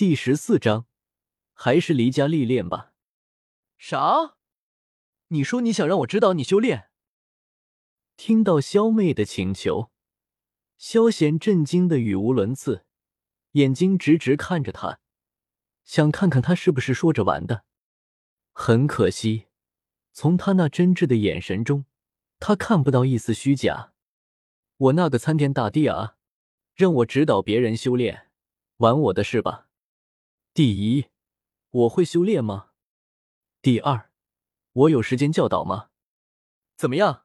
第十四章，还是离家历练吧。啥？你说你想让我指导你修炼？听到萧妹的请求，萧贤震惊的语无伦次，眼睛直直看着他，想看看他是不是说着玩的。很可惜，从他那真挚的眼神中，他看不到一丝虚假。我那个参天大帝啊，让我指导别人修炼，玩我的是吧？第一，我会修炼吗？第二，我有时间教导吗？怎么样，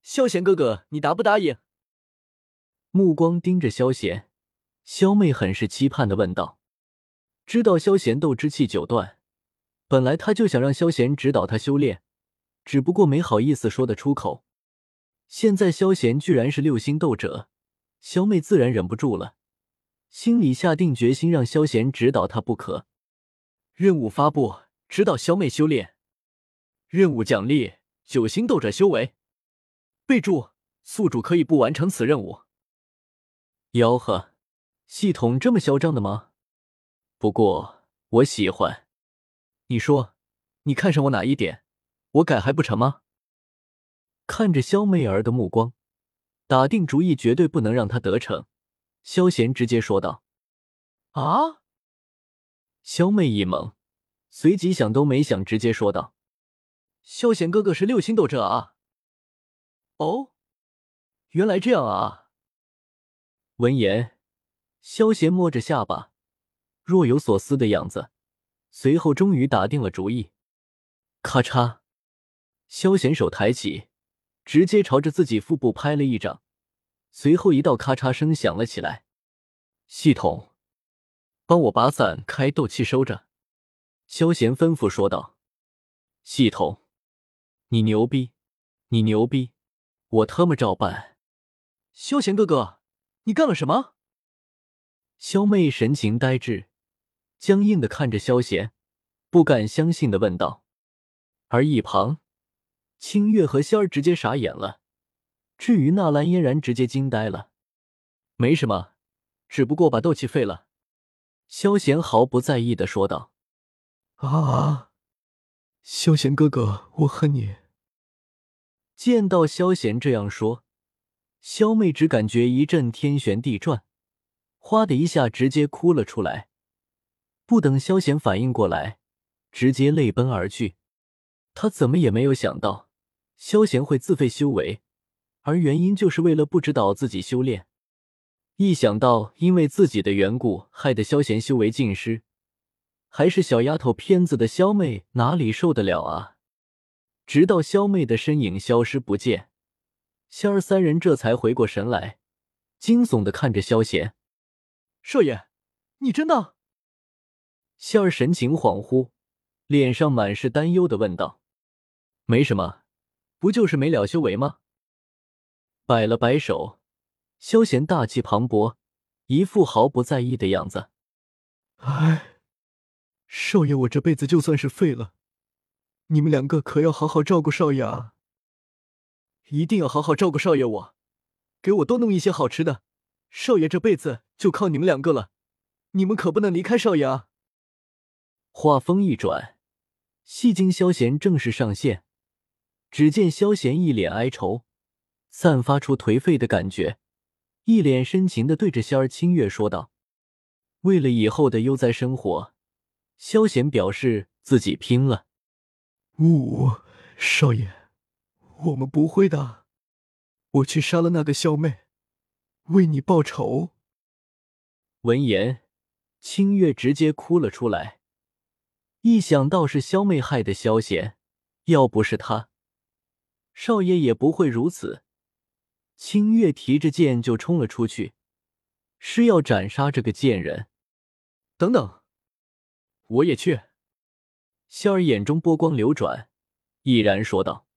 萧贤哥哥，你答不答应？目光盯着萧贤，萧妹很是期盼的问道。知道萧贤斗之气九段，本来他就想让萧贤指导他修炼，只不过没好意思说得出口。现在萧贤居然是六星斗者，萧妹自然忍不住了，心里下定决心让萧贤指导他不可。任务发布：指导萧妹修炼。任务奖励：九星斗者修为。备注：宿主可以不完成此任务。吆喝，系统这么嚣张的吗？不过我喜欢。你说，你看上我哪一点？我改还不成吗？看着萧媚儿的目光，打定主意绝对不能让她得逞。萧贤直接说道：“啊！”萧妹一懵，随即想都没想，直接说道：“萧贤哥哥是六星斗者啊！”哦，原来这样啊！闻言，萧贤摸着下巴，若有所思的样子，随后终于打定了主意。咔嚓，萧贤手抬起。直接朝着自己腹部拍了一掌，随后一道咔嚓声响了起来。系统，帮我把伞开斗气收着。萧贤吩咐说道。系统，你牛逼，你牛逼，我他妈照办。萧贤哥哥，你干了什么？萧妹神情呆滞，僵硬的看着萧贤，不敢相信的问道。而一旁。清月和仙儿直接傻眼了，至于纳兰嫣然，直接惊呆了。没什么，只不过把斗气废了。萧贤毫不在意的说道。啊，萧贤哥哥，我恨你。见到萧贤这样说，萧妹只感觉一阵天旋地转，哗的一下直接哭了出来。不等萧贤反应过来，直接泪奔而去。他怎么也没有想到。萧贤会自废修为，而原因就是为了不指导自己修炼。一想到因为自己的缘故害得萧贤修为尽失，还是小丫头片子的萧妹哪里受得了啊？直到萧妹的身影消失不见，仙儿三人这才回过神来，惊悚的看着萧贤：“少爷，你真的？”仙儿神情恍惚，脸上满是担忧的问道：“没什么。”不就是没了修为吗？摆了摆手，萧贤大气磅礴，一副毫不在意的样子。哎，少爷，我这辈子就算是废了，你们两个可要好好照顾少爷啊！一定要好好照顾少爷，我给我多弄一些好吃的。少爷这辈子就靠你们两个了，你们可不能离开少爷啊！话锋一转，戏精萧贤正式上线。只见萧贤一脸哀愁，散发出颓废的感觉，一脸深情的对着仙儿清月说道：“为了以后的悠哉生活，萧贤表示自己拼了。”“呜，少爷，我们不会的，我去杀了那个萧妹，为你报仇。”闻言，清月直接哭了出来，一想到是萧妹害的萧贤，要不是他。少爷也不会如此。清月提着剑就冲了出去，是要斩杀这个贱人。等等，我也去。仙儿眼中波光流转，毅然说道：“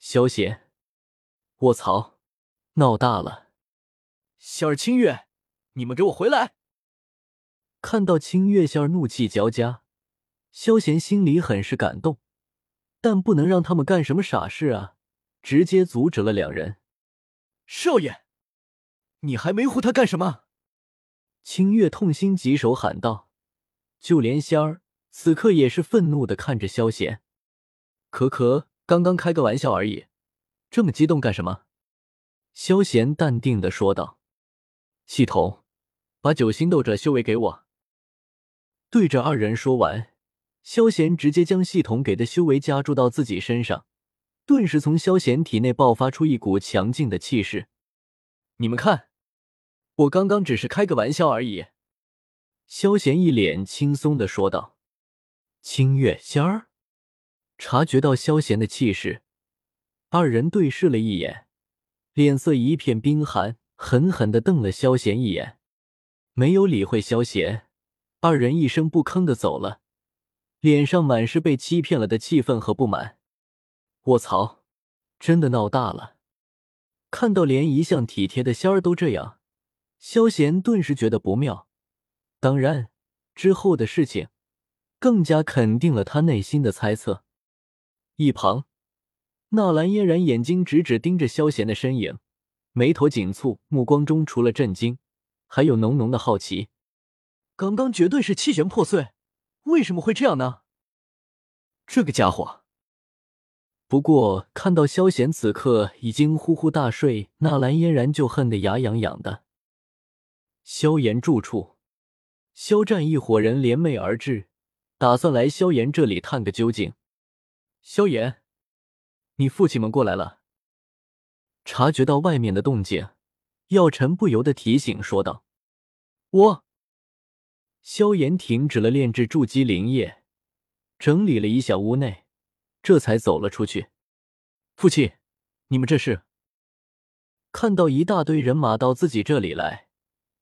萧贤，卧槽，闹大了！”仙儿、清月，你们给我回来！看到清月、仙儿怒气交加，萧贤心里很是感动，但不能让他们干什么傻事啊。直接阻止了两人。少爷，你还没护他干什么？清月痛心疾首，喊道：“就连仙儿此刻也是愤怒的看着萧贤。可可，刚刚开个玩笑而已，这么激动干什么？”萧贤淡定的说道：“系统，把九星斗者修为给我。”对着二人说完，萧贤直接将系统给的修为加注到自己身上，顿时从萧贤体内爆发出一股强劲的气势。你们看。我刚刚只是开个玩笑而已，萧贤一脸轻松的说道。清月仙儿察觉到萧贤的气势，二人对视了一眼，脸色一片冰寒，狠狠的瞪了萧贤一眼，没有理会萧贤。二人一声不吭的走了，脸上满是被欺骗了的气愤和不满。卧槽，真的闹大了！看到连一向体贴的仙儿都这样。萧贤顿时觉得不妙，当然，之后的事情更加肯定了他内心的猜测。一旁，纳兰嫣然眼睛直直盯着萧贤的身影，眉头紧蹙，目光中除了震惊，还有浓浓的好奇。刚刚绝对是气旋破碎，为什么会这样呢？这个家伙。不过看到萧贤此刻已经呼呼大睡，纳兰嫣然就恨得牙痒痒的。萧炎住处，萧战一伙人联袂而至，打算来萧炎这里探个究竟。萧炎，你父亲们过来了。察觉到外面的动静，药尘不由得提醒说道：“我。”萧炎停止了炼制筑基灵液，整理了一下屋内，这才走了出去。父亲，你们这是？看到一大堆人马到自己这里来。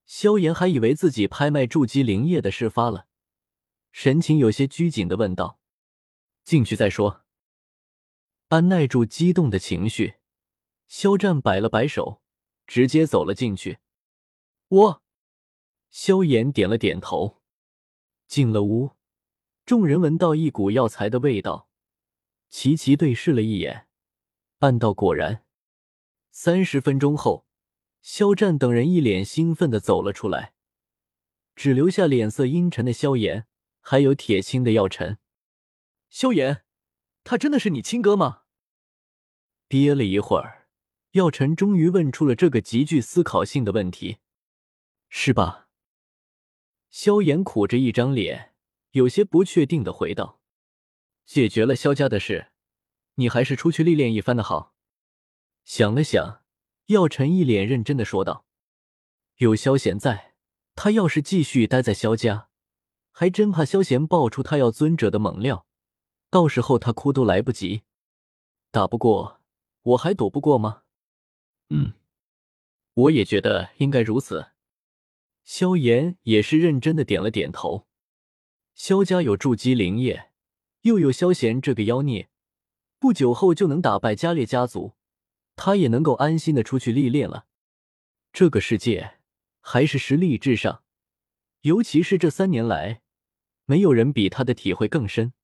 萧炎还以为自己拍卖筑基灵液的事发了，神情有些拘谨的问道：“进去再说。”按耐住激动的情绪，肖战摆了摆手，直接走了进去。我，萧炎点了点头。进了屋，众人闻到一股药材的味道，齐齐对视了一眼，暗道果然。三十分钟后。肖战等人一脸兴奋的走了出来，只留下脸色阴沉的萧炎，还有铁青的药尘。萧炎，他真的是你亲哥吗？憋了一会儿，药尘终于问出了这个极具思考性的问题：“是吧？”萧炎苦着一张脸，有些不确定的回道：“解决了萧家的事，你还是出去历练一番的好。”想了想。药尘一脸认真的说道：“有萧贤在，他要是继续待在萧家，还真怕萧贤爆出他要尊者的猛料，到时候他哭都来不及。打不过，我还躲不过吗？”“嗯，我也觉得应该如此。”萧炎也是认真的点了点头。萧家有筑基灵液，又有萧贤这个妖孽，不久后就能打败加列家族。他也能够安心的出去历练了。这个世界还是实力至上，尤其是这三年来，没有人比他的体会更深。